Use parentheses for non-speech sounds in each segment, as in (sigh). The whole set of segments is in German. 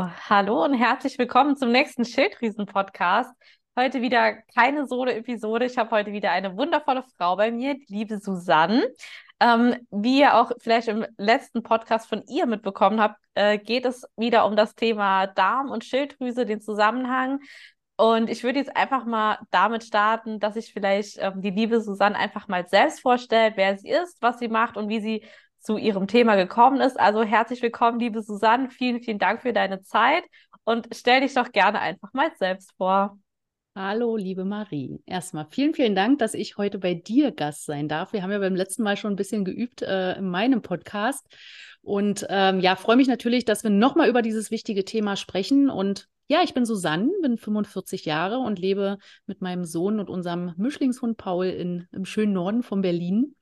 Hallo und herzlich willkommen zum nächsten Schilddrüsen-Podcast. Heute wieder keine Solo-Episode. Ich habe heute wieder eine wundervolle Frau bei mir, die liebe Susanne. Ähm, wie ihr auch vielleicht im letzten Podcast von ihr mitbekommen habt, äh, geht es wieder um das Thema Darm und Schilddrüse, den Zusammenhang. Und ich würde jetzt einfach mal damit starten, dass ich vielleicht ähm, die liebe Susanne einfach mal selbst vorstellt, wer sie ist, was sie macht und wie sie zu Ihrem Thema gekommen ist. Also herzlich willkommen, liebe Susanne. Vielen, vielen Dank für deine Zeit und stell dich doch gerne einfach mal selbst vor. Hallo, liebe Marie. Erstmal vielen, vielen Dank, dass ich heute bei dir Gast sein darf. Wir haben ja beim letzten Mal schon ein bisschen geübt äh, in meinem Podcast. Und ähm, ja, freue mich natürlich, dass wir nochmal über dieses wichtige Thema sprechen. Und ja, ich bin Susanne, bin 45 Jahre und lebe mit meinem Sohn und unserem Mischlingshund Paul in, im schönen Norden von Berlin.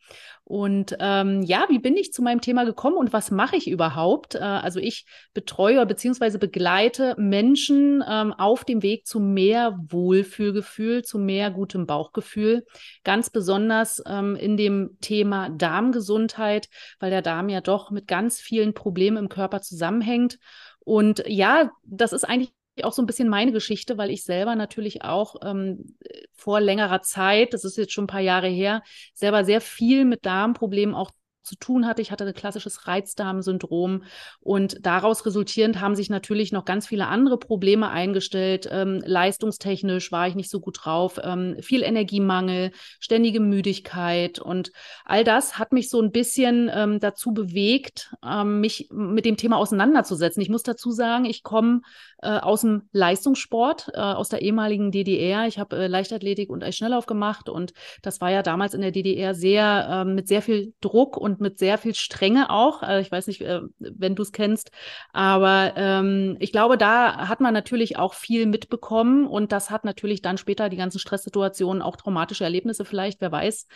Und ähm, ja, wie bin ich zu meinem Thema gekommen und was mache ich überhaupt? Äh, also ich betreue bzw. begleite Menschen ähm, auf dem Weg zu mehr Wohlfühlgefühl, zu mehr gutem Bauchgefühl. Ganz besonders ähm, in dem Thema Darmgesundheit, weil der Darm ja doch mit ganz vielen Problemen im Körper zusammenhängt. Und ja, das ist eigentlich auch so ein bisschen meine Geschichte, weil ich selber natürlich auch ähm, vor längerer Zeit, das ist jetzt schon ein paar Jahre her, selber sehr viel mit Darmproblemen auch zu tun hatte. Ich hatte ein klassisches Reizdarmsyndrom und daraus resultierend haben sich natürlich noch ganz viele andere Probleme eingestellt. Ähm, leistungstechnisch war ich nicht so gut drauf, ähm, viel Energiemangel, ständige Müdigkeit und all das hat mich so ein bisschen ähm, dazu bewegt, ähm, mich mit dem Thema auseinanderzusetzen. Ich muss dazu sagen, ich komme äh, aus dem Leistungssport, äh, aus der ehemaligen DDR. Ich habe äh, Leichtathletik und Eisschnelllauf gemacht und das war ja damals in der DDR sehr äh, mit sehr viel Druck und mit sehr viel Strenge auch. Also ich weiß nicht, äh, wenn du es kennst, aber ähm, ich glaube, da hat man natürlich auch viel mitbekommen und das hat natürlich dann später die ganzen Stresssituationen, auch traumatische Erlebnisse vielleicht, wer weiß,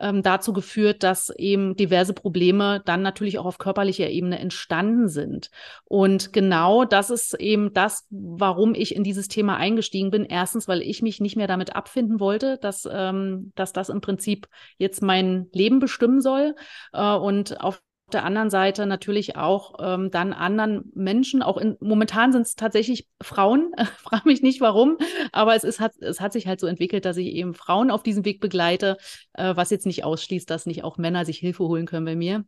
ähm, dazu geführt, dass eben diverse Probleme dann natürlich auch auf körperlicher Ebene entstanden sind. Und genau das ist eben das, warum ich in dieses Thema eingestiegen bin. Erstens, weil ich mich nicht mehr damit abfinden wollte, dass, ähm, dass das im Prinzip jetzt mein Leben bestimmen soll. Äh, und auf der anderen Seite natürlich auch ähm, dann anderen Menschen, auch in, momentan sind es tatsächlich Frauen, (laughs) frage mich nicht warum, aber es, ist, hat, es hat sich halt so entwickelt, dass ich eben Frauen auf diesem Weg begleite, äh, was jetzt nicht ausschließt, dass nicht auch Männer sich Hilfe holen können bei mir.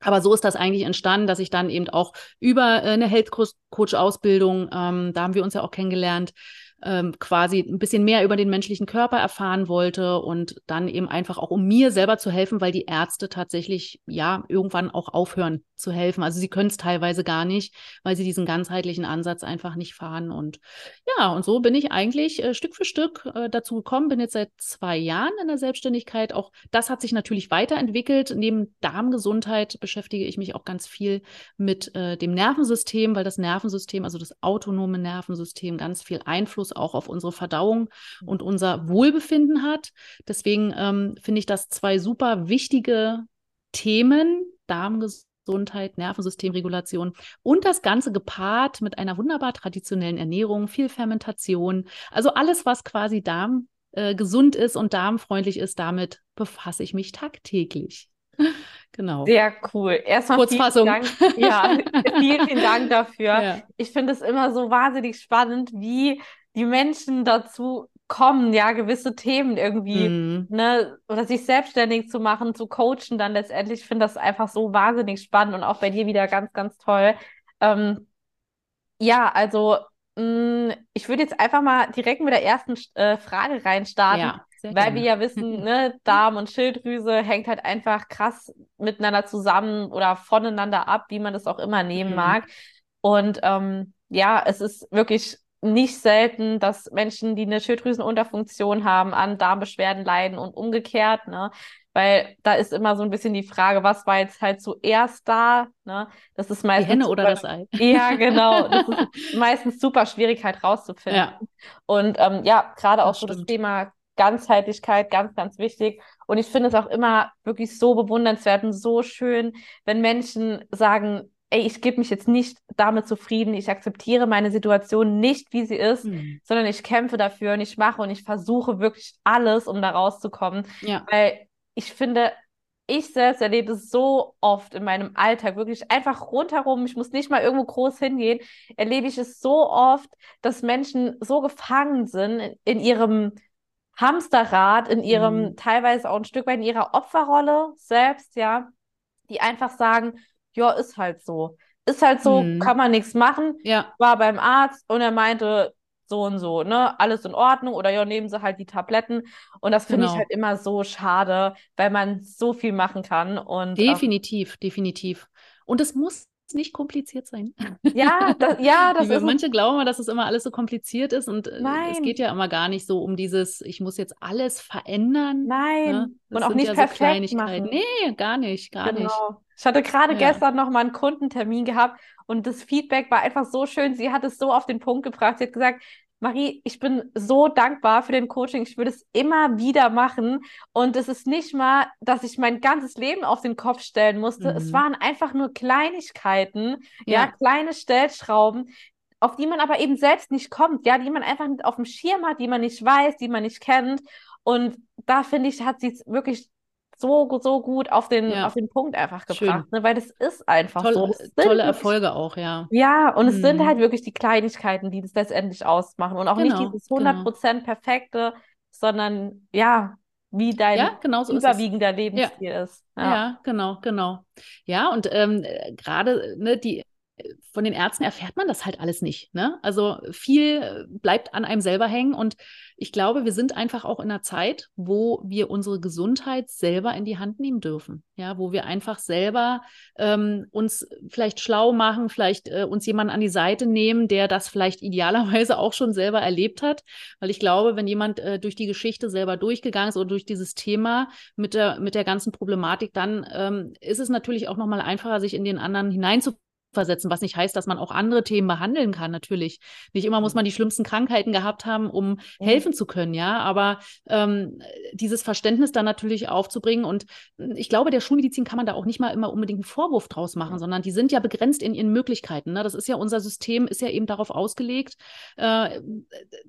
Aber so ist das eigentlich entstanden, dass ich dann eben auch über äh, eine Health Coach Ausbildung, ähm, da haben wir uns ja auch kennengelernt, ähm, quasi ein bisschen mehr über den menschlichen Körper erfahren wollte und dann eben einfach auch um mir selber zu helfen, weil die Ärzte tatsächlich ja irgendwann auch aufhören zu helfen. Also sie können es teilweise gar nicht, weil sie diesen ganzheitlichen Ansatz einfach nicht fahren. Und ja, und so bin ich eigentlich äh, Stück für Stück äh, dazu gekommen, bin jetzt seit zwei Jahren in der Selbstständigkeit. Auch das hat sich natürlich weiterentwickelt. Neben Darmgesundheit beschäftige ich mich auch ganz viel mit äh, dem Nervensystem, weil das Nervensystem, also das autonome Nervensystem, ganz viel Einfluss Einfluss auch auf unsere Verdauung mhm. und unser Wohlbefinden hat. Deswegen ähm, finde ich das zwei super wichtige Themen, Darmgesundheit, Nervensystemregulation und das Ganze gepaart mit einer wunderbar traditionellen Ernährung, viel Fermentation. Also alles, was quasi Darm äh, gesund ist und darmfreundlich ist, damit befasse ich mich tagtäglich. (laughs) Genau. Sehr cool. Erstmal Kurzfassung. Vielen Dank, ja, (laughs) vielen, vielen Dank dafür. Ja. Ich finde es immer so wahnsinnig spannend, wie die Menschen dazu kommen, ja, gewisse Themen irgendwie, mm. ne, oder sich selbstständig zu machen, zu coachen, dann letztendlich. Ich finde das einfach so wahnsinnig spannend und auch bei dir wieder ganz, ganz toll. Ähm, ja, also mh, mm, ich würde jetzt einfach mal direkt mit der ersten äh, Frage reinstarten. Ja, weil gerne. wir ja wissen, ne, (laughs) Darm und Schilddrüse hängt halt einfach krass miteinander zusammen oder voneinander ab, wie man das auch immer nehmen mm. mag. Und ähm, ja, es ist wirklich nicht selten, dass Menschen, die eine Schilddrüsenunterfunktion haben, an Darmbeschwerden leiden und umgekehrt, ne? Weil da ist immer so ein bisschen die Frage, was war jetzt halt zuerst da, ne? Das ist meistens. Die Henne oder das Ei? (laughs) Ja, genau. Das ist (laughs) meistens super schwierig halt rauszufinden. Ja. Und ähm, ja, gerade auch so das Thema Ganzheitlichkeit, ganz, ganz wichtig. Und ich finde es auch immer wirklich so bewundernswert und so schön, wenn Menschen sagen, ey, ich gebe mich jetzt nicht damit zufrieden, ich akzeptiere meine Situation nicht, wie sie ist, mhm. sondern ich kämpfe dafür und ich mache und ich versuche wirklich alles, um da rauszukommen. Ja. Weil ich finde, ich selbst erlebe es so oft in meinem Alltag, wirklich einfach rundherum, ich muss nicht mal irgendwo groß hingehen, erlebe ich es so oft, dass Menschen so gefangen sind in, ihrem Hamsterrad, in ihrem, mhm. teilweise auch ein Stück weit in ihrer Opferrolle selbst, ja, die einfach sagen, ja, ist halt so. Ist halt so, mhm. kann man nichts machen. Ja. War beim Arzt und er meinte, so und so, ne, alles in Ordnung oder ja, nehmen sie halt die Tabletten. Und das finde genau. ich halt immer so schade, weil man so viel machen kann. Und, ähm, definitiv, ähm, definitiv. Und es muss nicht kompliziert sein. Ja, (laughs) das, ja, das ist. Manche glauben, dass es immer alles so kompliziert ist und äh, Nein. es geht ja immer gar nicht so um dieses, ich muss jetzt alles verändern. Nein. Ne? Und auch nicht ja perfekt so machen. Nee, gar nicht, gar genau. nicht. Ich hatte gerade ja. gestern noch mal einen Kundentermin gehabt und das Feedback war einfach so schön. Sie hat es so auf den Punkt gebracht. Sie hat gesagt, Marie, ich bin so dankbar für den Coaching. Ich würde es immer wieder machen. Und es ist nicht mal, dass ich mein ganzes Leben auf den Kopf stellen musste. Mhm. Es waren einfach nur Kleinigkeiten, ja. ja, kleine Stellschrauben, auf die man aber eben selbst nicht kommt, ja, die man einfach nicht auf dem Schirm hat, die man nicht weiß, die man nicht kennt. Und da finde ich, hat sie es wirklich so, so gut auf den, ja. auf den Punkt einfach gebracht, ne? weil das ist einfach Toll, so. Tolle Erfolge auch, ja. Ja, und mhm. es sind mhm. halt wirklich die Kleinigkeiten, die das letztendlich ausmachen und auch genau, nicht dieses 100% genau. perfekte, sondern ja, wie dein ja, genau so überwiegender Lebensstil ja. ist. Ja. ja. genau, genau. Ja, und ähm, gerade ne, die von den Ärzten erfährt man das halt alles nicht. Ne? Also viel bleibt an einem selber hängen und ich glaube, wir sind einfach auch in einer Zeit, wo wir unsere Gesundheit selber in die Hand nehmen dürfen. Ja, wo wir einfach selber ähm, uns vielleicht schlau machen, vielleicht äh, uns jemanden an die Seite nehmen, der das vielleicht idealerweise auch schon selber erlebt hat. Weil ich glaube, wenn jemand äh, durch die Geschichte selber durchgegangen ist oder durch dieses Thema mit der, mit der ganzen Problematik, dann ähm, ist es natürlich auch nochmal einfacher, sich in den anderen hineinzufinden versetzen, was nicht heißt, dass man auch andere Themen behandeln kann, natürlich. Nicht immer muss man die schlimmsten Krankheiten gehabt haben, um helfen zu können, ja, aber ähm, dieses Verständnis dann natürlich aufzubringen und ich glaube, der Schulmedizin kann man da auch nicht mal immer unbedingt einen Vorwurf draus machen, sondern die sind ja begrenzt in ihren Möglichkeiten. Ne? Das ist ja unser System, ist ja eben darauf ausgelegt, äh,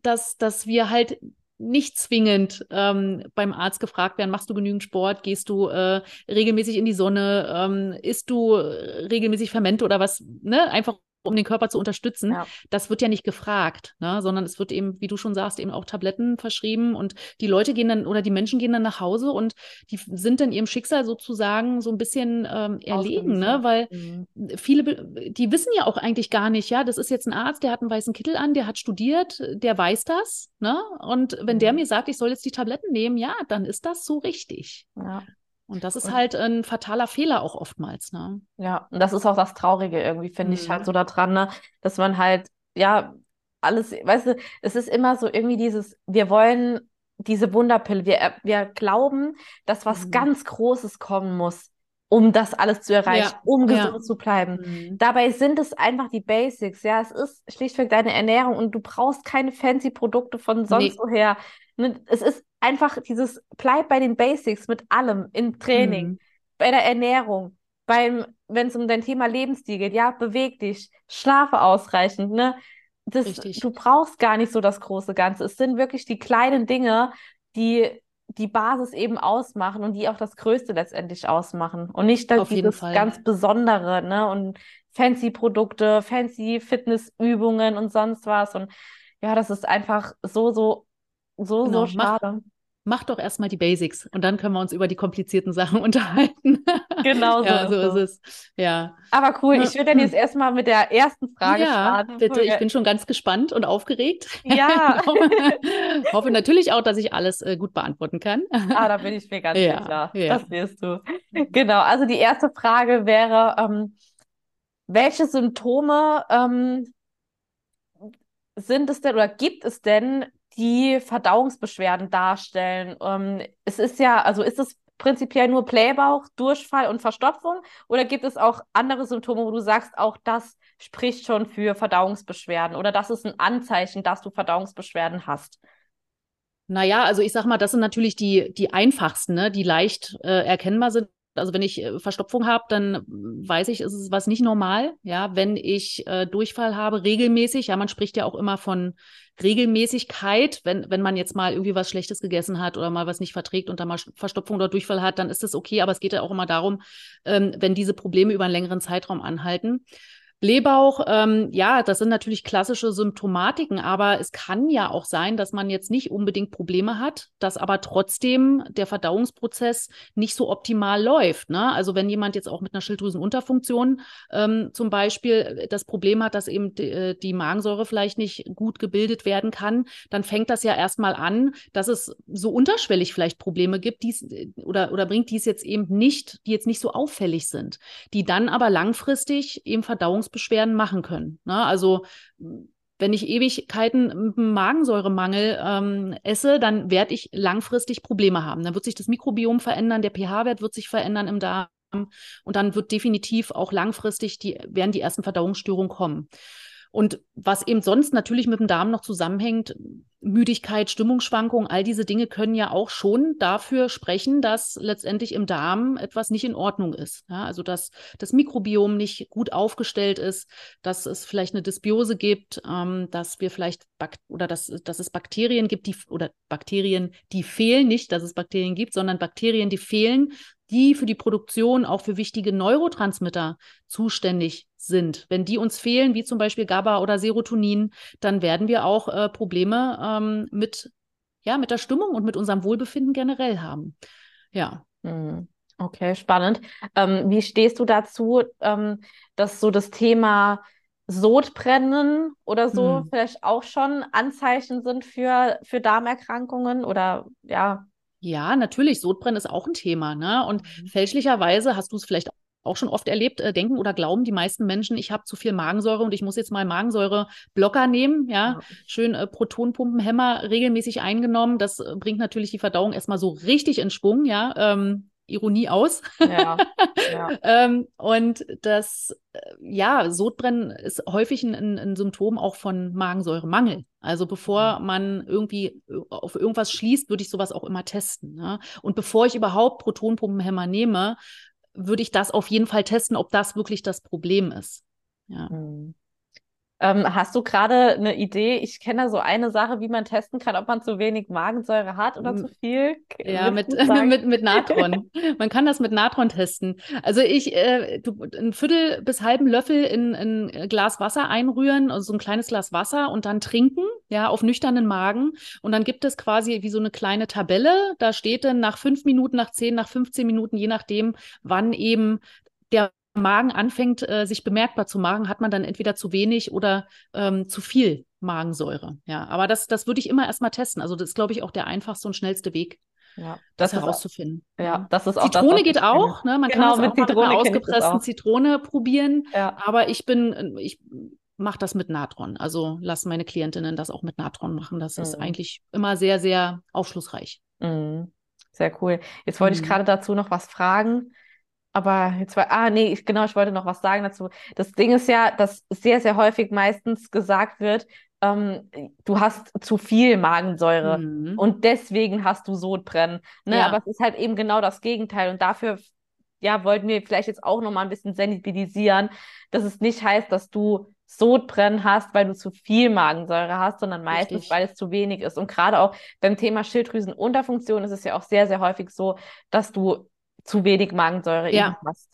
dass, dass wir halt nicht zwingend ähm, beim Arzt gefragt werden, machst du genügend Sport, gehst du äh, regelmäßig in die Sonne, ähm, isst du regelmäßig Fermente oder was, ne? Einfach um den Körper zu unterstützen. Ja. Das wird ja nicht gefragt, ne? sondern es wird eben, wie du schon sagst, eben auch Tabletten verschrieben und die Leute gehen dann oder die Menschen gehen dann nach Hause und die sind dann ihrem Schicksal sozusagen so ein bisschen ähm, erlegen, ne? weil mhm. viele, die wissen ja auch eigentlich gar nicht, ja, das ist jetzt ein Arzt, der hat einen weißen Kittel an, der hat studiert, der weiß das, ne? Und wenn mhm. der mir sagt, ich soll jetzt die Tabletten nehmen, ja, dann ist das so richtig. Ja. Und das ist und, halt ein fataler Fehler auch oftmals, ne? Ja, und das ist auch das Traurige irgendwie, finde mhm. ich halt so daran, ne? Dass man halt, ja, alles, weißt du, es ist immer so irgendwie dieses, wir wollen diese Wunderpille, wir, wir glauben, dass was mhm. ganz Großes kommen muss, um das alles zu erreichen, ja. um gesund ja. zu bleiben. Mhm. Dabei sind es einfach die Basics, ja, es ist schlichtweg deine Ernährung und du brauchst keine fancy Produkte von sonst nee. woher. Ne? Es ist einfach dieses, bleib bei den Basics mit allem, im Training, mhm. bei der Ernährung, beim, wenn es um dein Thema Lebensstil geht, ja, beweg dich, schlafe ausreichend, ne? Das, Richtig. du brauchst gar nicht so das große Ganze. Es sind wirklich die kleinen Dinge, die die Basis eben ausmachen und die auch das Größte letztendlich ausmachen. Und nicht das dieses ganz Besondere, ne? Und fancy Produkte, fancy Fitnessübungen und sonst was. Und ja, das ist einfach so, so so, genau. so schade. Mach, mach doch erstmal die Basics und dann können wir uns über die komplizierten (laughs) Sachen unterhalten. Genau so, ja, ist, so ist es. Ja. Aber cool, ich würde dann jetzt erstmal mit der ersten Frage ja, starten. Bitte, ich bin schon ganz gespannt und aufgeregt. Ja. (laughs) hoffe, hoffe natürlich auch, dass ich alles äh, gut beantworten kann. Ah, da bin ich mir ganz ja, sicher. Ja. Das wirst du. Genau, also die erste Frage wäre, ähm, welche Symptome ähm, sind es denn oder gibt es denn, die Verdauungsbeschwerden darstellen. Ähm, es ist ja, also ist es prinzipiell nur Blähbauch, Durchfall und Verstopfung oder gibt es auch andere Symptome, wo du sagst, auch das spricht schon für Verdauungsbeschwerden oder das ist ein Anzeichen, dass du Verdauungsbeschwerden hast? Naja, also ich sag mal, das sind natürlich die, die einfachsten, ne, die leicht äh, erkennbar sind. Also wenn ich äh, Verstopfung habe, dann weiß ich, ist es was nicht normal. Ja, wenn ich äh, Durchfall habe, regelmäßig, ja, man spricht ja auch immer von Regelmäßigkeit. Wenn, wenn man jetzt mal irgendwie was Schlechtes gegessen hat oder mal was nicht verträgt und dann mal Verstopfung oder Durchfall hat, dann ist das okay. Aber es geht ja auch immer darum, ähm, wenn diese Probleme über einen längeren Zeitraum anhalten. Blähbauch, ähm, ja, das sind natürlich klassische Symptomatiken, aber es kann ja auch sein, dass man jetzt nicht unbedingt Probleme hat, dass aber trotzdem der Verdauungsprozess nicht so optimal läuft. Ne? Also wenn jemand jetzt auch mit einer Schilddrüsenunterfunktion ähm, zum Beispiel das Problem hat, dass eben die, äh, die Magensäure vielleicht nicht gut gebildet werden kann, dann fängt das ja erstmal an, dass es so unterschwellig vielleicht Probleme gibt, die's, oder, oder bringt dies jetzt eben nicht, die jetzt nicht so auffällig sind, die dann aber langfristig eben Verdauungs Verdauungsbeschwerden machen können. Ne? Also wenn ich Ewigkeiten Magensäuremangel ähm, esse, dann werde ich langfristig Probleme haben. Dann wird sich das Mikrobiom verändern, der pH-Wert wird sich verändern im Darm und dann wird definitiv auch langfristig die, werden die ersten Verdauungsstörungen kommen. Und was eben sonst natürlich mit dem Darm noch zusammenhängt, Müdigkeit, Stimmungsschwankungen, all diese Dinge können ja auch schon dafür sprechen, dass letztendlich im Darm etwas nicht in Ordnung ist. Ja, also dass das Mikrobiom nicht gut aufgestellt ist, dass es vielleicht eine Dysbiose gibt, ähm, dass wir vielleicht oder dass, dass es Bakterien gibt, die oder Bakterien, die fehlen, nicht, dass es Bakterien gibt, sondern Bakterien, die fehlen, die für die Produktion auch für wichtige Neurotransmitter zuständig sind. Wenn die uns fehlen, wie zum Beispiel GABA oder Serotonin, dann werden wir auch äh, Probleme ähm, mit, ja, mit der Stimmung und mit unserem Wohlbefinden generell haben. Ja. Hm. Okay, spannend. Ähm, wie stehst du dazu, ähm, dass so das Thema Sodbrennen oder so hm. vielleicht auch schon Anzeichen sind für, für Darmerkrankungen oder ja? Ja, natürlich. Sodbrennen ist auch ein Thema. Ne? Und mhm. fälschlicherweise hast du es vielleicht auch schon oft erlebt, äh, denken oder glauben die meisten Menschen, ich habe zu viel Magensäure und ich muss jetzt mal Magensäureblocker nehmen, ja, ja. schön äh, Protonpumpenhämmer regelmäßig eingenommen. Das äh, bringt natürlich die Verdauung erstmal so richtig in Schwung, ja. Ähm, Ironie aus. Ja, (laughs) ja. ähm, und das, äh, ja, Sodbrennen ist häufig ein, ein, Symptom auch von Magensäuremangel. Also bevor mhm. man irgendwie äh, auf irgendwas schließt, würde ich sowas auch immer testen. Ne? Und bevor ich überhaupt Protonpumpenhämmer nehme, würde ich das auf jeden Fall testen, ob das wirklich das Problem ist. Ja. Mhm. Ähm, hast du gerade eine Idee? Ich kenne da so eine Sache, wie man testen kann, ob man zu wenig Magensäure hat oder zu viel. Ja, mit, (laughs) mit, mit Natron. (laughs) man kann das mit Natron testen. Also ich, äh, du, ein Viertel bis halben Löffel in ein Glas Wasser einrühren, also so ein kleines Glas Wasser und dann trinken, ja, auf nüchternen Magen. Und dann gibt es quasi wie so eine kleine Tabelle. Da steht dann nach fünf Minuten, nach zehn, nach 15 Minuten, je nachdem, wann eben der Magen anfängt, äh, sich bemerkbar zu machen, hat man dann entweder zu wenig oder ähm, zu viel Magensäure. Ja, aber das, das würde ich immer erstmal testen. Also das ist, glaube ich, auch der einfachste und schnellste Weg. Ja, das, das herauszufinden. Auch, ja, das ist auch Zitrone das, geht auch. Ne? Man genau, kann das auch mit, mit einer ausgepressten Zitrone probieren. Ja. Aber ich bin, ich mache das mit Natron. Also lasse meine Klientinnen das auch mit Natron machen. Das mhm. ist eigentlich immer sehr, sehr aufschlussreich. Mhm. Sehr cool. Jetzt wollte mhm. ich gerade dazu noch was fragen. Aber jetzt war, ah, nee, ich, genau, ich wollte noch was sagen dazu. Das Ding ist ja, dass sehr, sehr häufig meistens gesagt wird, ähm, du hast zu viel Magensäure mhm. und deswegen hast du Sodbrennen. Ne? Ja. Aber es ist halt eben genau das Gegenteil und dafür, ja, wollten wir vielleicht jetzt auch nochmal ein bisschen sensibilisieren, dass es nicht heißt, dass du Sodbrennen hast, weil du zu viel Magensäure hast, sondern meistens, Richtig. weil es zu wenig ist. Und gerade auch beim Thema Schilddrüsenunterfunktion ist es ja auch sehr, sehr häufig so, dass du zu wenig Magensäure ja. eben hast.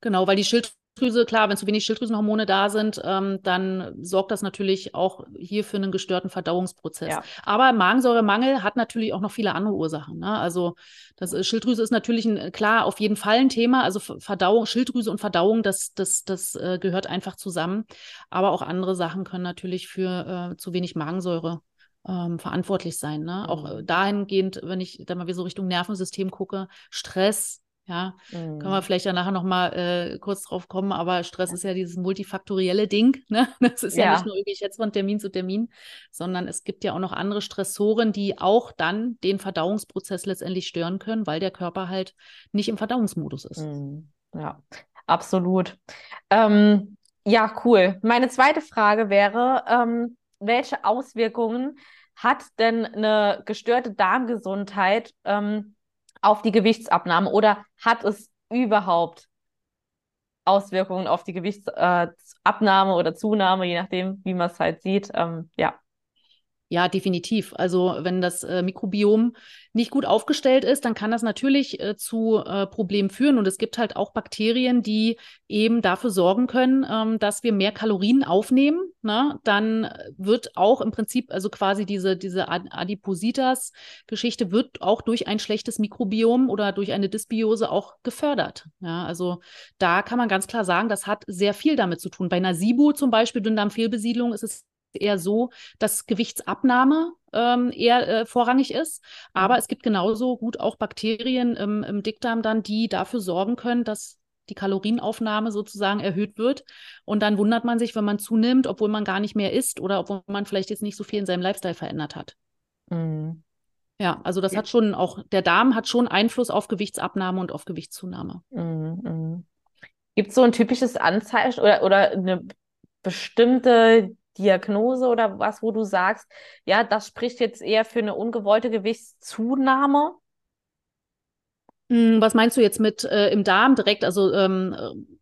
Genau, weil die Schilddrüse, klar, wenn zu wenig Schilddrüsenhormone da sind, ähm, dann sorgt das natürlich auch hier für einen gestörten Verdauungsprozess. Ja. Aber Magensäuremangel hat natürlich auch noch viele andere Ursachen. Ne? Also das Schilddrüse ist natürlich ein, klar auf jeden Fall ein Thema. Also Verdauung, Schilddrüse und Verdauung, das, das, das äh, gehört einfach zusammen. Aber auch andere Sachen können natürlich für äh, zu wenig Magensäure ähm, verantwortlich sein. Ne? Auch äh, dahingehend, wenn ich da mal wieder so Richtung Nervensystem gucke, Stress, ja, mhm. können wir vielleicht ja nachher nochmal äh, kurz drauf kommen, aber Stress ist ja dieses multifaktorielle Ding. (laughs) Ne? Das ist ja. ja nicht nur irgendwie jetzt von Termin zu Termin, sondern es gibt ja auch noch andere Stressoren, die auch dann den Verdauungsprozess letztendlich stören können, weil der Körper halt nicht im Verdauungsmodus ist. Mhm. Ja, absolut. Ähm, ja, cool. Meine zweite Frage wäre, ähm, welche Auswirkungen hat denn eine gestörte Darmgesundheit ähm, auf die Gewichtsabnahme oder hat es überhaupt Auswirkungen auf die Gewichtsabnahme äh, oder Zunahme, je nachdem, wie man es halt sieht. Ähm, ja. Ja, definitiv. Also wenn das äh, Mikrobiom nicht gut aufgestellt ist, dann kann das natürlich äh, zu äh, Problemen führen. Und es gibt halt auch Bakterien, die eben dafür sorgen können, ähm, dass wir mehr Kalorien aufnehmen. Ne? Dann wird auch im Prinzip, also quasi diese, diese Adipositas-Geschichte wird auch durch ein schlechtes Mikrobiom oder durch eine Dysbiose auch gefördert. Ja, also da kann man ganz klar sagen, das hat sehr viel damit zu tun. Bei einer SIBO zum Beispiel, Dünndarmfehlbesiedlung, ist es eher so, dass Gewichtsabnahme ähm, eher äh, vorrangig ist. Aber mhm. es gibt genauso gut auch Bakterien im, im Dickdarm dann, die dafür sorgen können, dass die Kalorienaufnahme sozusagen erhöht wird. Und dann wundert man sich, wenn man zunimmt, obwohl man gar nicht mehr isst oder obwohl man vielleicht jetzt nicht so viel in seinem Lifestyle verändert hat. Mhm. Ja, also das hat schon auch, der Darm hat schon Einfluss auf Gewichtsabnahme und auf Gewichtszunahme. Mhm. mhm. Gibt es so ein typisches Anzeichen oder, oder eine bestimmte Diagnose oder was, wo du sagst, ja, das spricht jetzt eher für eine ungewollte Gewichtszunahme? Hm, was meinst du jetzt mit äh, im Darm direkt? Also ähm, äh,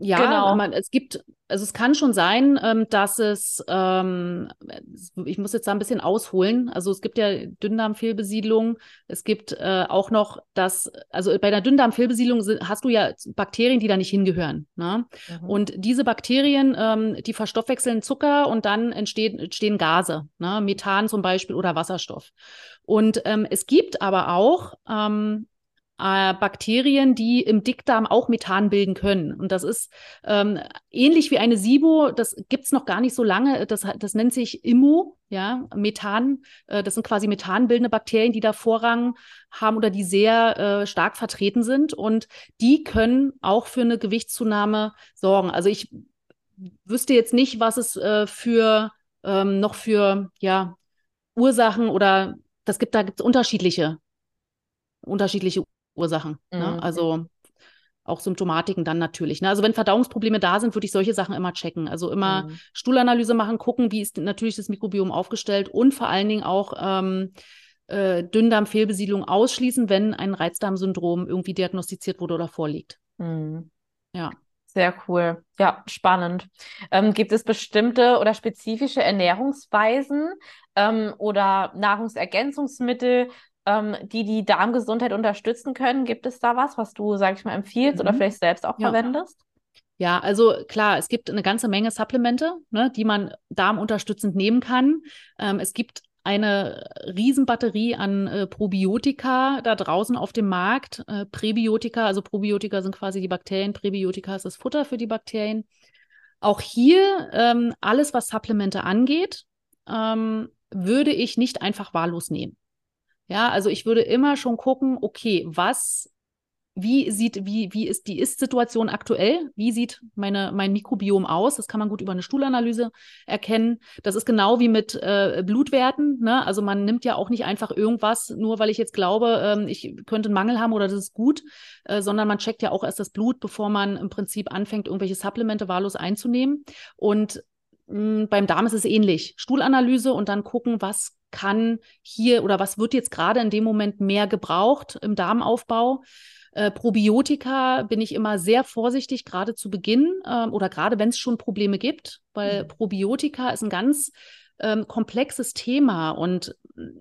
ja, genau. man, es gibt also es kann schon sein, ähm, dass es, ähm, ich muss jetzt da ein bisschen ausholen. Also es gibt ja Dünndarmfehlbesiedlung. Es gibt äh, auch noch das, also bei der Dünndarmfehlbesiedlung hast du ja Bakterien, die da nicht hingehören. Ne? Mhm. Und diese Bakterien, ähm, die verstoffwechseln Zucker und dann entstehen, entstehen Gase, ne? Methan zum Beispiel oder Wasserstoff. Und ähm, es gibt aber auch ähm, äh, Bakterien, die im Dickdarm auch Methan bilden können. Und das ist ähm, ähnlich wie eine SIBO, das gibt es noch gar nicht so lange, das, das nennt sich Immo, ja, Methan, äh, das sind quasi methanbildende Bakterien, die da Vorrang haben oder die sehr äh, stark vertreten sind. Und die können auch für eine Gewichtszunahme sorgen. Also ich wüsste jetzt nicht, was es äh, für ähm, noch für ja, Ursachen oder das gibt, da gibt es unterschiedliche unterschiedliche Ursachen. Ne? Mhm. Ne? Also auch Symptomatiken dann natürlich. Ne? Also wenn Verdauungsprobleme da sind, würde ich solche Sachen immer checken. Also immer mhm. Stuhlanalyse machen, gucken, wie ist natürlich das Mikrobiom aufgestellt und vor allen Dingen auch ähm, äh, Dünndarmfehlbesiedlung ausschließen, wenn ein Reizdarmsyndrom irgendwie diagnostiziert wurde oder vorliegt. Mhm. Ja. Sehr cool. Ja, spannend. Ähm, gibt es bestimmte oder spezifische Ernährungsweisen ähm, oder Nahrungsergänzungsmittel, ähm, die die Darmgesundheit unterstützen können. Gibt es da was, was du, sag ich mal, empfiehlst mhm. oder vielleicht selbst auch ja. verwendest? Ja, also klar, es gibt eine ganze Menge Supplemente, ne, die man darmunterstützend nehmen kann. Ähm, es gibt eine Riesenbatterie an äh, Probiotika da draußen auf dem Markt. Äh, Präbiotika, also Probiotika sind quasi die Bakterien, Präbiotika ist das Futter für die Bakterien. Auch hier ähm, alles, was Supplemente angeht, ähm, würde ich nicht einfach wahllos nehmen. Ja, also ich würde immer schon gucken, okay, was, wie sieht, wie, wie ist die Ist-Situation aktuell? Wie sieht meine, mein Mikrobiom aus? Das kann man gut über eine Stuhlanalyse erkennen. Das ist genau wie mit äh, Blutwerten. Ne? Also man nimmt ja auch nicht einfach irgendwas, nur weil ich jetzt glaube, ähm, ich könnte einen Mangel haben oder das ist gut, äh, sondern man checkt ja auch erst das Blut, bevor man im Prinzip anfängt, irgendwelche Supplemente wahllos einzunehmen. Und beim Darm ist es ähnlich. Stuhlanalyse und dann gucken, was kann hier oder was wird jetzt gerade in dem Moment mehr gebraucht im Darmaufbau. Äh, Probiotika bin ich immer sehr vorsichtig, gerade zu Beginn äh, oder gerade wenn es schon Probleme gibt, weil mhm. Probiotika ist ein ganz ähm, komplexes Thema und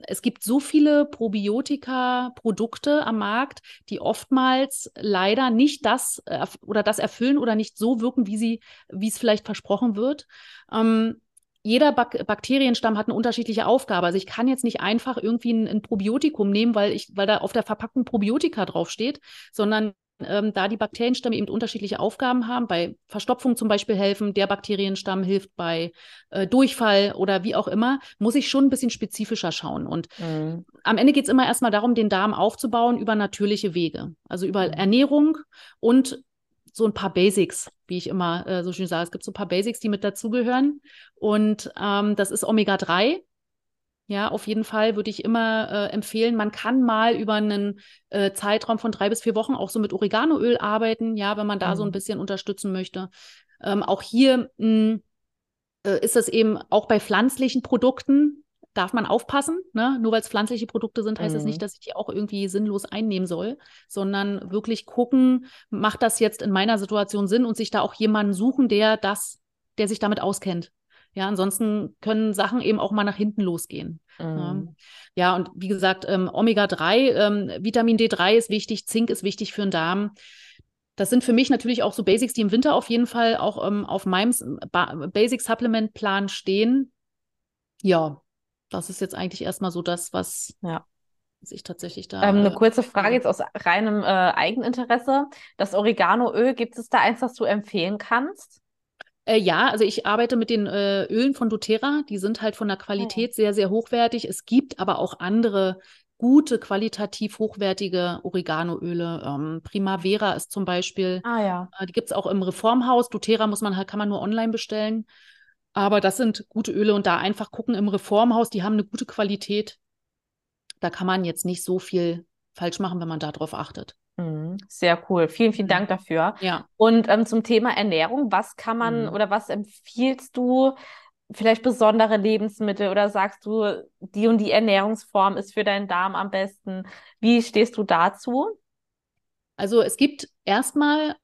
es gibt so viele Probiotika-Produkte am Markt, die oftmals leider nicht das oder das erfüllen oder nicht so wirken, wie sie, wie es vielleicht versprochen wird. Ähm, jeder Bak Bakterienstamm hat eine unterschiedliche Aufgabe. Also ich kann jetzt nicht einfach irgendwie ein, ein, Probiotikum nehmen, weil ich, weil da auf der Verpackung Probiotika draufsteht, sondern ähm, da die Bakterienstämme eben unterschiedliche Aufgaben haben, bei Verstopfung zum Beispiel helfen, der Bakterienstamm hilft bei äh, Durchfall oder wie auch immer, muss ich schon ein bisschen spezifischer schauen. Und mhm. am Ende geht es immer erstmal darum, den Darm aufzubauen über natürliche Wege. Also über mhm. Ernährung und so ein paar Basics, wie ich immer äh, so schön sage. Es gibt so ein paar Basics, die mit dazugehören. Und ähm, das ist Omega-3. Ja, auf jeden Fall würde ich immer äh, empfehlen, man kann mal über einen äh, Zeitraum von drei bis vier Wochen auch so mit Oreganoöl arbeiten, ja, wenn man da mhm. so ein mhm. bisschen unterstützen möchte. Ähm, auch hier mh, hm, äh, ist das eben auch bei pflanzlichen Produkten darf man aufpassen. Ne? Nur weil es pflanzliche Produkte sind, heißt es mhm. das nicht, dass ich die auch irgendwie sinnlos einnehmen soll, sondern wirklich gucken, macht das jetzt in meiner Situation Sinn und sich da auch jemanden suchen, der das, der sich damit auskennt. Ja, ansonsten können Sachen eben auch mal nach hinten losgehen. Mhm. Ja, und wie gesagt, ähm, Omega-3, ähm, Vitamin D3 ist wichtig, Zink ist wichtig für den Darm. Das sind für mich natürlich auch so Basics, die im Winter auf jeden Fall auch ähm, auf meinem Basic Supplement Plan stehen. Ja, das ist jetzt eigentlich erstmal so das, was, ja. was ich tatsächlich da. Ähm, eine äh, kurze Frage jetzt aus reinem äh, Eigeninteresse. Das Oreganoöl, gibt es da eins, was du empfehlen kannst? Äh, ja, also ich arbeite mit den äh, Ölen von doTERRA. Die sind halt von der Qualität oh. sehr, sehr hochwertig. Es gibt aber auch andere gute, qualitativ hochwertige Oreganoöle. Ähm, Primavera ist zum Beispiel. Ah ja. Äh, die gibt es auch im Reformhaus. doTERRA muss man halt, kann man nur online bestellen. Aber das sind gute Öle und da einfach gucken im Reformhaus, die haben eine gute Qualität. Da kann man jetzt nicht so viel falsch machen, wenn man darauf achtet. Mhm, sehr cool. Vielen, vielen. Dank dafür. Ja. Und ähm, zum Thema Ernährung, was kann man mhm. oder was empfiehlst du? Vielleicht besondere Lebensmittel oder sagst du, die und die Ernährungsform ist für deinen Darm am besten? Wie stehst du dazu? Also es gibt erstmal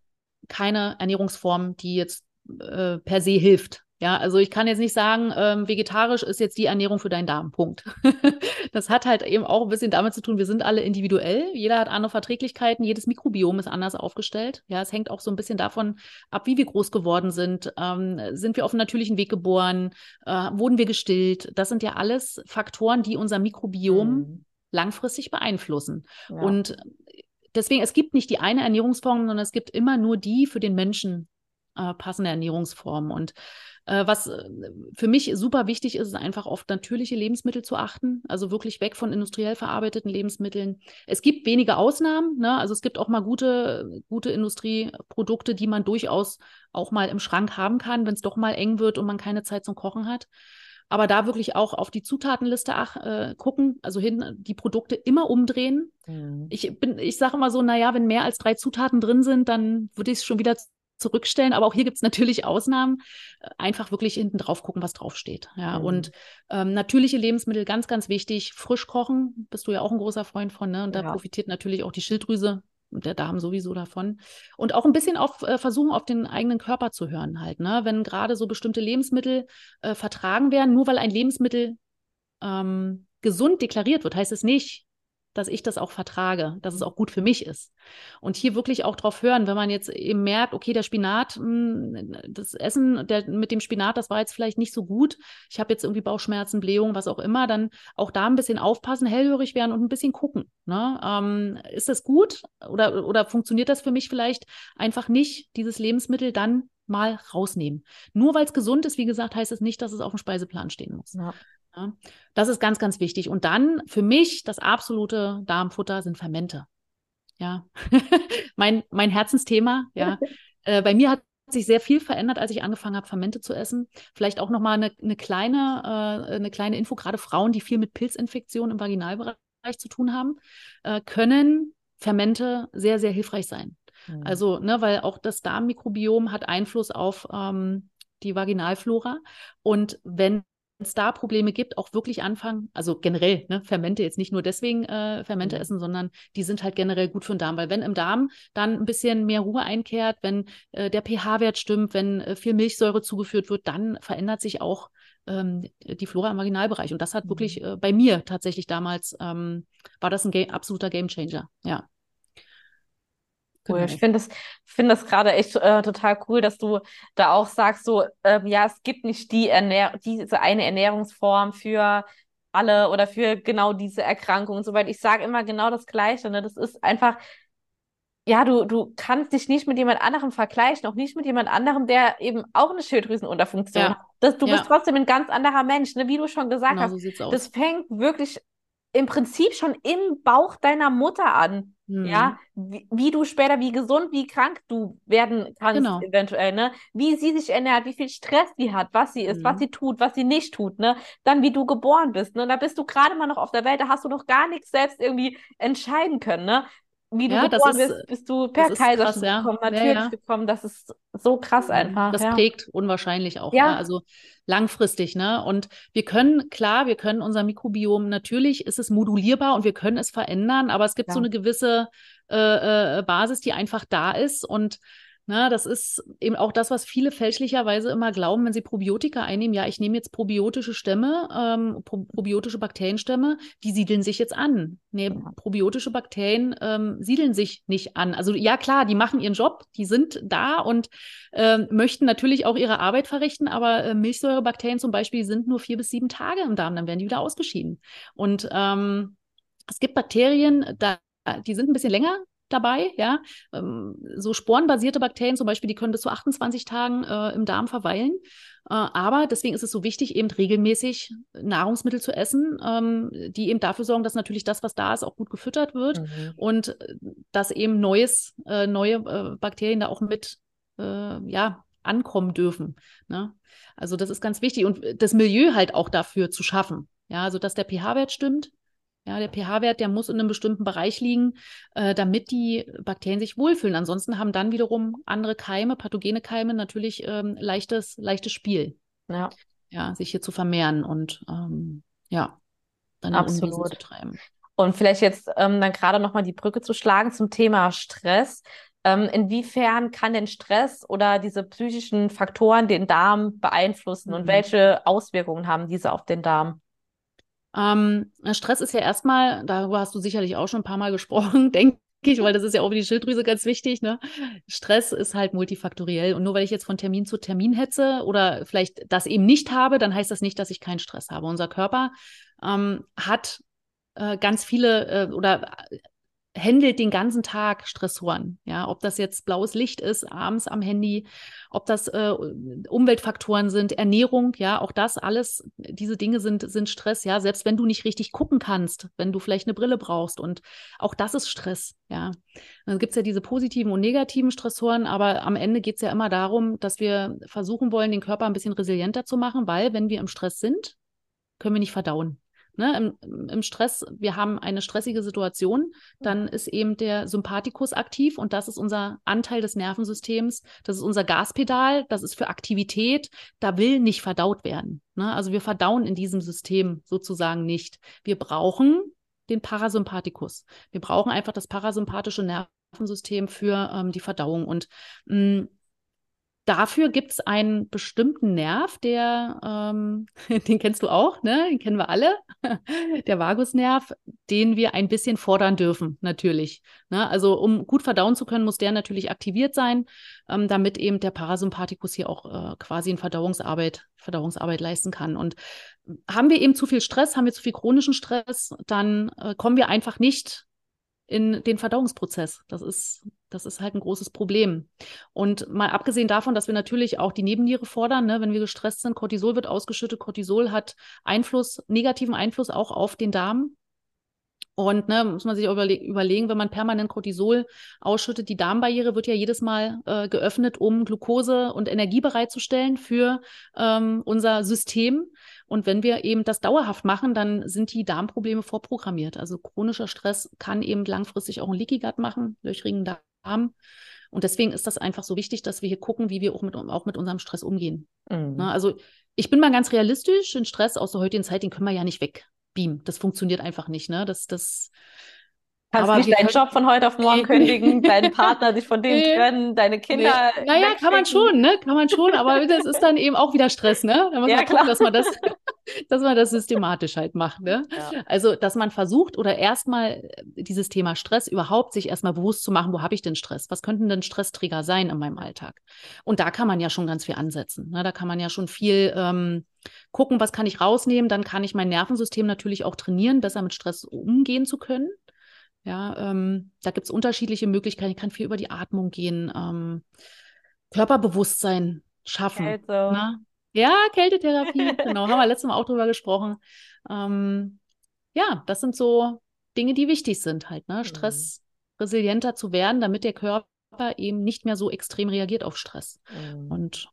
keine Ernährungsform, die jetzt äh, per se hilft. Ja, also ich kann jetzt nicht sagen, ähm, vegetarisch ist jetzt die Ernährung für deinen Darm. Punkt. (laughs) das hat halt eben auch ein bisschen damit zu tun, wir sind alle individuell. Jeder hat andere Verträglichkeiten, jedes Mikrobiom ist anders aufgestellt. Ja, es hängt auch so ein bisschen davon ab, wie wir groß geworden sind. Ähm, sind wir auf einem natürlichen Weg geboren? Äh, wurden wir gestillt? Das sind ja alles Faktoren, die unser Mikrobiom mhm. langfristig beeinflussen. Ja. Und deswegen, es gibt nicht die eine Ernährungsform, sondern es gibt immer nur die für den Menschen äh, passende Ernährungsform. Und äh, was äh, für mich super wichtig ist, ist einfach auf natürliche Lebensmittel zu achten, also wirklich weg von industriell verarbeiteten Lebensmitteln. Es gibt wenige Ausnahmen, ne? also es gibt auch mal gute, gute Industrieprodukte, die man durchaus auch mal im Schrank haben kann, wenn es doch mal eng wird und man keine Zeit zum Kochen hat. Aber da wirklich auch auf die Zutatenliste ach, äh, gucken, also hin die Produkte immer umdrehen. Mhm. Ich bin, ich sage immer so, naja, wenn mehr als drei Zutaten drin sind, dann würde ich es schon wieder zurückstellen. Aber auch hier gibt es natürlich Ausnahmen. Äh, einfach wirklich hinten drauf gucken, was draufsteht. Ja, mhm. und ähm, natürliche Lebensmittel ganz, ganz wichtig. Frisch kochen, bist du ja auch ein großer Freund von, ne? Und da ja. profitiert natürlich auch die Schilddrüse und der Darm sowieso davon. Und auch ein bisschen auf äh, versuchen, auf den eigenen Körper zu hören halt, ne? Wenn gerade so bestimmte Lebensmittel äh, vertragen werden, nur weil ein Lebensmittel ähm, gesund deklariert wird, heißt es nicht, dass ich das auch vertrage, dass es auch gut für mich ist. Und hier wirklich auch drauf hören, wenn man jetzt eben merkt, okay, der Spinat, hm, das Essen der, mit dem Spinat, das war jetzt vielleicht nicht so gut. Ich habe jetzt irgendwie Bauchschmerzen, Blähungen, was auch immer, dann auch da ein bisschen aufpassen, hellhörig werden und ein bisschen gucken. Ne? Ähm, ist das gut oder, oder funktioniert das für mich vielleicht einfach nicht, dieses Lebensmittel dann mal rausnehmen. Nur weil es gesund ist, wie gesagt, heißt es nicht, dass es auf dem Speiseplan stehen muss. Ja. Ja, das ist ganz, ganz wichtig. Und dann für mich das absolute Darmfutter sind Fermente. Ja, (laughs) mein, mein Herzensthema. Ja, (laughs) äh, bei mir hat sich sehr viel verändert, als ich angefangen habe, Fermente zu essen. Vielleicht auch nochmal eine, eine, kleine, äh, eine kleine Info, gerade Frauen, die viel mit Pilzinfektionen im Vaginalbereich zu tun haben, äh, können Fermente sehr, sehr hilfreich sein. Mhm. Also, ne, weil auch das Darmmikrobiom hat Einfluss auf ähm, die Vaginalflora. Und wenn es da Probleme gibt, auch wirklich anfangen, also generell, ne, Fermente jetzt nicht nur deswegen äh, Fermente mhm. essen, sondern die sind halt generell gut für den Darm, weil wenn im Darm dann ein bisschen mehr Ruhe einkehrt, wenn äh, der pH-Wert stimmt, wenn äh, viel Milchsäure zugeführt wird, dann verändert sich auch ähm, die Flora im Vaginalbereich. Und das hat mhm. wirklich äh, bei mir tatsächlich damals, ähm, war das ein Ga absoluter Gamechanger, ja. Cool. Genau. Ich finde das, find das gerade echt äh, total cool, dass du da auch sagst, so, ähm, ja, es gibt nicht die Ernähr diese eine Ernährungsform für alle oder für genau diese Erkrankung und so weiter. Ich sage immer genau das Gleiche. Ne? Das ist einfach, ja, du, du kannst dich nicht mit jemand anderem vergleichen, auch nicht mit jemand anderem, der eben auch eine Schilddrüsenunterfunktion ja. hat. Das, du ja. bist trotzdem ein ganz anderer Mensch, ne? wie du schon gesagt genau, hast. So das fängt wirklich im Prinzip schon im Bauch deiner Mutter an. Mhm. Ja, wie, wie, du später, wie gesund, wie krank du werden kannst, genau. eventuell, ne? Wie sie sich ernährt, wie viel Stress sie hat, was sie ist, mhm. was sie tut, was sie nicht tut, ne? Dann, wie du geboren bist, ne? Da bist du gerade mal noch auf der Welt, da hast du noch gar nichts selbst irgendwie entscheiden können, ne? Wie du ja, geboren ist, bist, bist du per Kaiserschnitt ja. gekommen, natürlich ja, gekommen. Das ist so krass einfach. Das prägt unwahrscheinlich auch. Ja. Also langfristig, ne? Und wir können, klar, wir können unser Mikrobiom, natürlich ist es modulierbar und wir können es verändern, aber es gibt so eine gewisse äh, äh, Basis, die einfach da ist und na, das ist eben auch das, was viele fälschlicherweise immer glauben, wenn sie Probiotika einnehmen. Ja, ich nehme jetzt probiotische Stämme, ähm, pro probiotische Bakterienstämme, die siedeln sich jetzt an. Nee, probiotische Bakterien ähm, siedeln sich nicht an. Also ja, klar, die machen ihren Job, die sind da und ähm, möchten natürlich auch ihre Arbeit verrichten, aber äh, Milchsäurebakterien zum Beispiel sind nur vier bis sieben Tage im Darm, dann werden die wieder ausgeschieden. Und ähm, es gibt Bakterien, da, die sind ein bisschen länger dabei, ja. Ähm, so sporenbasierte Bakterien zum Beispiel, die können bis zu 28 Tagen äh, im Darm verweilen. Äh, aber deswegen ist es so wichtig, eben regelmäßig Nahrungsmittel zu essen, ähm, die eben dafür sorgen, dass natürlich das, was da ist, auch gut gefüttert wird mhm. und äh, dass eben neues, äh, neue äh, Bakterien da auch mit, äh, ja, ankommen dürfen. Ne? Also das ist ganz wichtig und das Milieu halt auch dafür zu schaffen. Ja, also dass der pH-Wert stimmt, ja, der pH-Wert, der muss in einem bestimmten Bereich liegen, äh, damit die Bakterien sich wohlfühlen. Ansonsten haben dann wiederum andere Keime, pathogene Keime, natürlich ähm, leichtes, leichtes Spiel. Ja. Ja, sich hier zu vermehren und ähm, ja, dann Absolut. zu treiben. Und vielleicht jetzt ähm, dann gerade nochmal die Brücke zu schlagen zum Thema Stress. Ähm, inwiefern kann denn Stress oder diese psychischen Faktoren den Darm beeinflussen mhm. und welche Auswirkungen haben diese auf den Darm? Ähm, Stress ist ja erstmal, darüber hast du sicherlich auch schon ein paar Mal (laughs) gesprochen, denke ich, weil das ist ja auch für die Schilddrüse ganz wichtig. Ne? Stress ist halt multifaktoriell. Und nur weil ich jetzt von Termin zu Termin hetze oder vielleicht das eben nicht habe, dann heißt das nicht, dass ich keinen Stress habe. Unser Körper ähm, hat äh, ganz viele äh, oder handelt den ganzen Tag Stressoren. Ja, ob das jetzt blaues Licht ist, abends am Handy, ob das äh, Umweltfaktoren sind, Ernährung, ja, auch das alles, diese Dinge sind, sind Stress, ja, selbst wenn du nicht richtig gucken kannst, wenn du vielleicht eine Brille brauchst und auch das ist Stress, ja. Dann gibt es ja diese positiven und negativen Stressoren, aber am Ende geht es ja immer darum, dass wir versuchen wollen, den Körper ein bisschen resilienter zu machen, weil wenn wir im Stress sind, können wir nicht verdauen. Ne, im, im, Stress, wir haben eine stressige Situation, dann ist eben der Sympathikus aktiv und das ist unser Anteil des Nervensystems, das ist unser Gaspedal, das ist für Aktivität, da will nicht verdaut werden. Ne? Also wir verdauen in diesem System sozusagen nicht. Wir brauchen den Parasympathikus. Wir brauchen einfach das parasympathische Nervensystem für ähm, die Verdauung und mh, mm, Dafür gibt es einen bestimmten Nerv, der, ähm, (laughs) den kennst du auch, ne? Den kennen wir alle, (laughs) der Vagusnerv, den wir ein bisschen fordern dürfen, natürlich. Ne? Also um gut verdauen zu können, muss der natürlich aktiviert sein, ähm, damit eben der Parasympathikus hier auch äh, quasi in Verdauungsarbeit, Verdauungsarbeit leisten kann. Und haben wir eben zu viel Stress, haben wir zu viel chronischen Stress, dann äh, kommen wir einfach nicht in den Verdauungsprozess. Das ist, das ist halt ein großes Problem. Und mal abgesehen davon, dass wir natürlich auch die Nebenniere fordern, ne, wenn wir gestresst sind, Cortisol wird ausgeschüttet. Cortisol hat Einfluss, negativen Einfluss auch auf den Darm. Und ne, muss man sich überle überlegen, wenn man permanent Cortisol ausschüttet, die Darmbarriere wird ja jedes Mal äh, geöffnet, um Glucose und Energie bereitzustellen für ähm, unser System. Und wenn wir eben das dauerhaft machen, dann sind die Darmprobleme vorprogrammiert. Also chronischer Stress kann eben langfristig auch ein Leaky Gut machen, löchrigen Darm. Und deswegen ist das einfach so wichtig, dass wir hier gucken, wie wir auch mit, auch mit unserem Stress umgehen. Mhm. Na, also ich bin mal ganz realistisch, den Stress aus der heutigen Zeit, den können wir ja nicht wegbeamen. Das funktioniert einfach nicht. Ne? Das, das, Kannst aber nicht deinen Job von heute auf morgen kündigen, (laughs) deinen Partner sich von dem trennen, deine Kinder. Nee. Naja, kann man schon, ne? Kann man schon, aber das ist dann eben auch wieder Stress, ne? Da muss ja, man gucken, dass man das, (laughs) dass man das systematisch halt macht, ne? Ja. Also, dass man versucht oder erstmal dieses Thema Stress überhaupt sich erstmal bewusst zu machen, wo habe ich denn Stress? Was könnten denn Stressträger sein in meinem Alltag? Und da kann man ja schon ganz viel ansetzen. Ne? Da kann man ja schon viel ähm, gucken, was kann ich rausnehmen. Dann kann ich mein Nervensystem natürlich auch trainieren, besser mit Stress umgehen zu können. Ja, ähm, da gibt es unterschiedliche Möglichkeiten. Ich kann viel über die Atmung gehen, ähm, Körperbewusstsein schaffen. Kälte. Ne? Ja, Kältetherapie, genau, haben wir letztes Mal auch drüber gesprochen. Ähm, ja, das sind so Dinge, die wichtig sind halt, ne? Mhm. Stress resilienter zu werden, damit der Körper eben nicht mehr so extrem reagiert auf Stress. Mhm. Und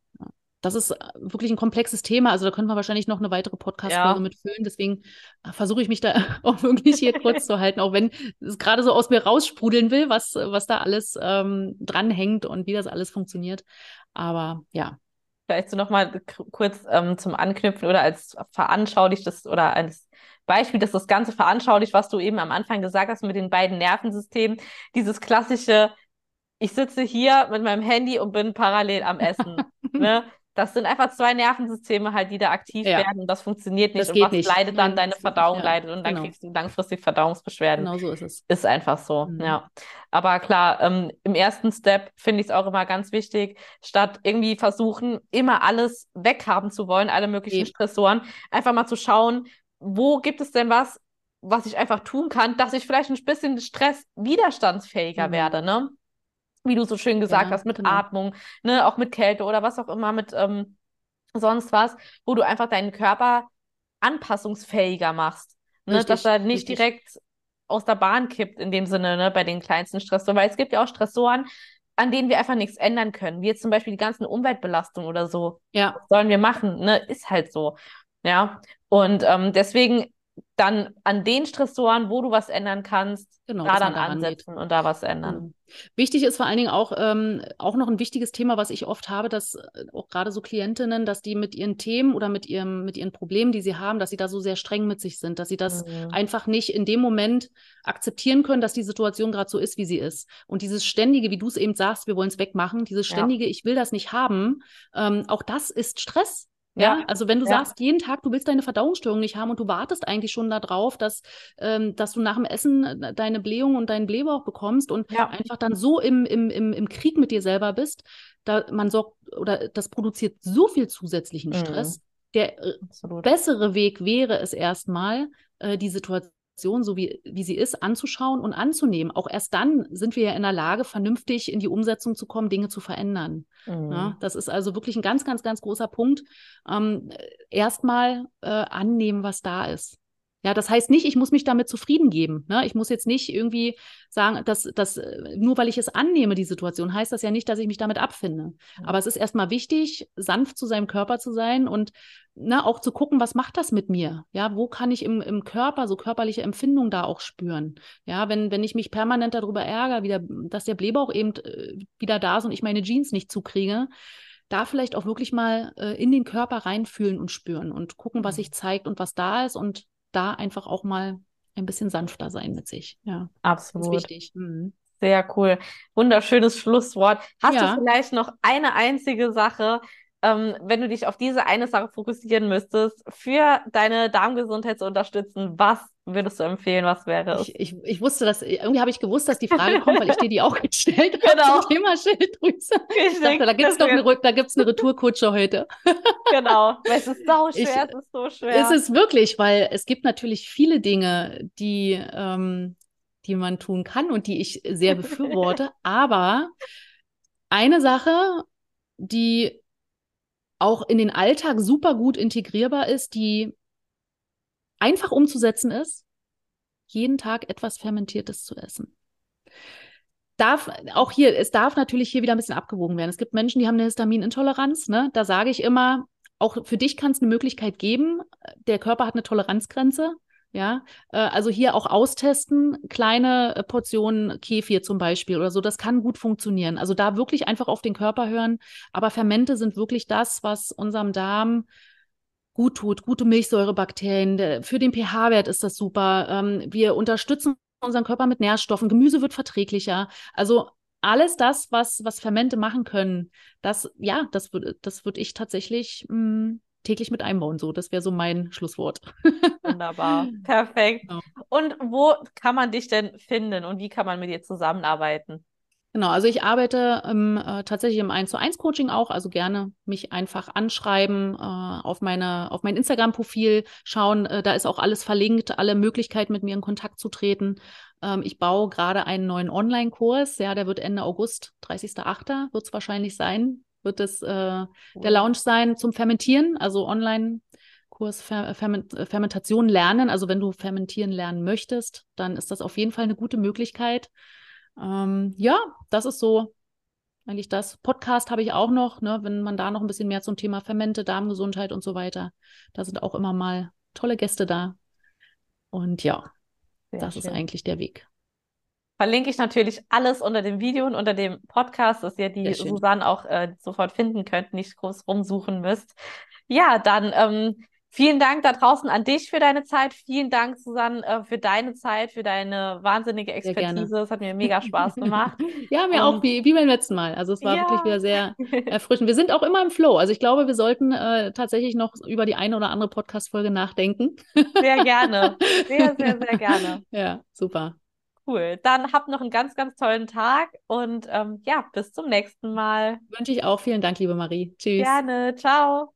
das ist wirklich ein komplexes Thema. Also da könnte man wahrscheinlich noch eine weitere Podcast-Folge ja. mitfüllen. Deswegen versuche ich mich da (laughs) auch wirklich hier kurz (laughs) zu halten, auch wenn es gerade so aus mir raussprudeln will, was, was da alles ähm, dranhängt und wie das alles funktioniert. Aber ja. Vielleicht so nochmal kurz ähm, zum Anknüpfen oder als veranschaulichtes oder als Beispiel, dass das Ganze veranschaulicht, was du eben am Anfang gesagt hast mit den beiden Nervensystemen. Dieses klassische, ich sitze hier mit meinem Handy und bin parallel am Essen. (laughs) ne? Das sind einfach zwei Nervensysteme halt, die da aktiv ja. werden und das funktioniert nicht. Das und was nicht. leidet dann? Deine Verdauung ja, leidet und dann genau. kriegst du langfristig Verdauungsbeschwerden. Genau so ist es. Ist einfach so, mhm. ja. Aber klar, ähm, im ersten Step finde ich es auch immer ganz wichtig, statt irgendwie versuchen, immer alles weghaben zu wollen, alle möglichen Eben. Stressoren, einfach mal zu schauen, wo gibt es denn was, was ich einfach tun kann, dass ich vielleicht ein bisschen Stress widerstandsfähiger mhm. werde, ne? Wie du so schön gesagt ja, hast, mit genau. Atmung, ne, auch mit Kälte oder was auch immer, mit ähm, sonst was, wo du einfach deinen Körper anpassungsfähiger machst. Ne, richtig, dass er nicht richtig. direkt aus der Bahn kippt, in dem Sinne, ne, bei den kleinsten Stressoren. Weil es gibt ja auch Stressoren, an denen wir einfach nichts ändern können, wie jetzt zum Beispiel die ganzen Umweltbelastungen oder so. Ja. Was sollen wir machen? Ne? Ist halt so. Ja. Und ähm, deswegen dann an den Stressoren, wo du was ändern kannst, genau, da dann ansetzen geht. und da was ändern. Mhm. Wichtig ist vor allen Dingen auch, ähm, auch noch ein wichtiges Thema, was ich oft habe, dass äh, auch gerade so Klientinnen, dass die mit ihren Themen oder mit, ihrem, mit ihren Problemen, die sie haben, dass sie da so sehr streng mit sich sind, dass sie das mhm. einfach nicht in dem Moment akzeptieren können, dass die Situation gerade so ist, wie sie ist. Und dieses ständige, wie du es eben sagst, wir wollen es wegmachen, dieses ständige, ja. ich will das nicht haben, ähm, auch das ist Stress. Ja, ja, also wenn du ja. sagst, jeden Tag, du willst deine Verdauungsstörung nicht haben und du wartest eigentlich schon darauf, dass, ähm, dass du nach dem Essen äh, deine Blähung und deinen Blähbauch bekommst und ja. einfach dann so im, im, im, im Krieg mit dir selber bist, da man sorgt oder das produziert so viel zusätzlichen mhm. Stress. Der äh, bessere Weg wäre es erstmal, äh, die Situation so wie, wie sie ist, anzuschauen und anzunehmen. Auch erst dann sind wir ja in der Lage, vernünftig in die Umsetzung zu kommen, Dinge zu verändern. Mhm. Ja, das ist also wirklich ein ganz, ganz, ganz großer Punkt. Ähm, Erstmal äh, annehmen, was da ist. Ja, das heißt nicht, ich muss mich damit zufrieden geben. Ne? Ich muss jetzt nicht irgendwie sagen, dass, dass nur weil ich es annehme, die Situation, heißt das ja nicht, dass ich mich damit abfinde. Mhm. Aber es ist erstmal wichtig, sanft zu seinem Körper zu sein und ne, auch zu gucken, was macht das mit mir? Ja, wo kann ich im, im Körper so körperliche Empfindungen da auch spüren? Ja, wenn, wenn ich mich permanent darüber ärgere, wieder, dass der Blähbauch eben äh, wieder da ist und ich meine Jeans nicht zukriege, da vielleicht auch wirklich mal äh, in den Körper reinfühlen und spüren und gucken, was mhm. sich zeigt und was da ist und da einfach auch mal ein bisschen sanfter sein mit sich. Ja, absolut. Das ist wichtig. Mhm. Sehr cool. Wunderschönes Schlusswort. Hast ja. du vielleicht noch eine einzige Sache, ähm, wenn du dich auf diese eine Sache fokussieren müsstest, für deine Darmgesundheit zu unterstützen, was würdest du empfehlen? Was wäre es? Ich, ich, ich wusste, dass irgendwie habe ich gewusst, dass die Frage kommt, weil ich dir die auch gestellt habe genau. zum Thema Schilddrüse. (laughs) Ich dachte, da gibt es doch eine, da gibt's eine Retourkutsche heute. (laughs) genau, weil es ist so schwer, es ist so schwer. Es ist wirklich, weil es gibt natürlich viele Dinge, die, ähm, die man tun kann und die ich sehr (laughs) befürworte. aber eine Sache, die auch in den Alltag super gut integrierbar ist, die einfach umzusetzen ist, jeden Tag etwas Fermentiertes zu essen. Darf auch hier, es darf natürlich hier wieder ein bisschen abgewogen werden. Es gibt Menschen, die haben eine Histaminintoleranz. Ne? Da sage ich immer, auch für dich kann es eine Möglichkeit geben. Der Körper hat eine Toleranzgrenze. Ja, äh, also hier auch austesten, kleine äh, Portionen Kefir zum Beispiel oder so, das kann gut funktionieren. Also da wirklich einfach auf den Körper hören. Aber Fermente sind wirklich das, was unserem Darm gut tut, gute Milchsäurebakterien. Für den pH-Wert ist das super. Ähm, wir unterstützen unseren Körper mit Nährstoffen. Gemüse wird verträglicher. Also alles das, was, was Fermente machen können, das, ja, das würde, das würde ich tatsächlich mh, mm, täglich mit einbauen. So, das wäre so mein Schlusswort. Wunderbar. (laughs) Perfekt. Genau. Und wo kann man dich denn finden und wie kann man mit dir zusammenarbeiten? Genau, also ich arbeite ähm, äh, tatsächlich im 1 zu 1 Coaching auch, also gerne mich einfach anschreiben, äh, auf meine, auf mein Instagram-Profil schauen, äh, da ist auch alles verlinkt, alle Möglichkeiten mit mir in Kontakt zu treten. Ähm, ich baue gerade einen neuen Online-Kurs, ja, der wird Ende August, 30.08. wird es wahrscheinlich sein, wird es äh, der Launch sein zum Fermentieren, also Online-Kurs Fer Ferment Fermentation lernen. Also wenn du fermentieren lernen möchtest, dann ist das auf jeden Fall eine gute Möglichkeit. Ähm, ja, das ist so eigentlich das. Podcast habe ich auch noch, ne, wenn man da noch ein bisschen mehr zum Thema Fermente, Darmgesundheit und so weiter. Da sind auch immer mal tolle Gäste da. Und ja, Sehr das schön. ist eigentlich der Weg. Verlinke ich natürlich alles unter dem Video und unter dem Podcast, dass ihr die Susanne auch äh, sofort finden könnt, nicht groß rumsuchen müsst. Ja, dann ähm, Vielen Dank da draußen an dich für deine Zeit. Vielen Dank, Susanne, äh, für deine Zeit, für deine wahnsinnige Expertise. Es hat mir mega Spaß (laughs) gemacht. ja, mir Und, auch, wie, wie beim letzten Mal. Also es war ja. wirklich wieder sehr (laughs) erfrischend. Wir sind auch immer im Flow. Also ich glaube, wir sollten äh, tatsächlich noch über die eine oder andere Podcast-Folge nachdenken. sehr gerne. (laughs) Sehr, sehr, sehr gerne. Ja, super. Cool. Dann habt noch einen ganz, ganz tollen Tag und ähm, ja, bis zum nächsten Mal. Wünsche ich auch. Vielen Dank, liebe Marie. Tschüss. Gerne. Ciao.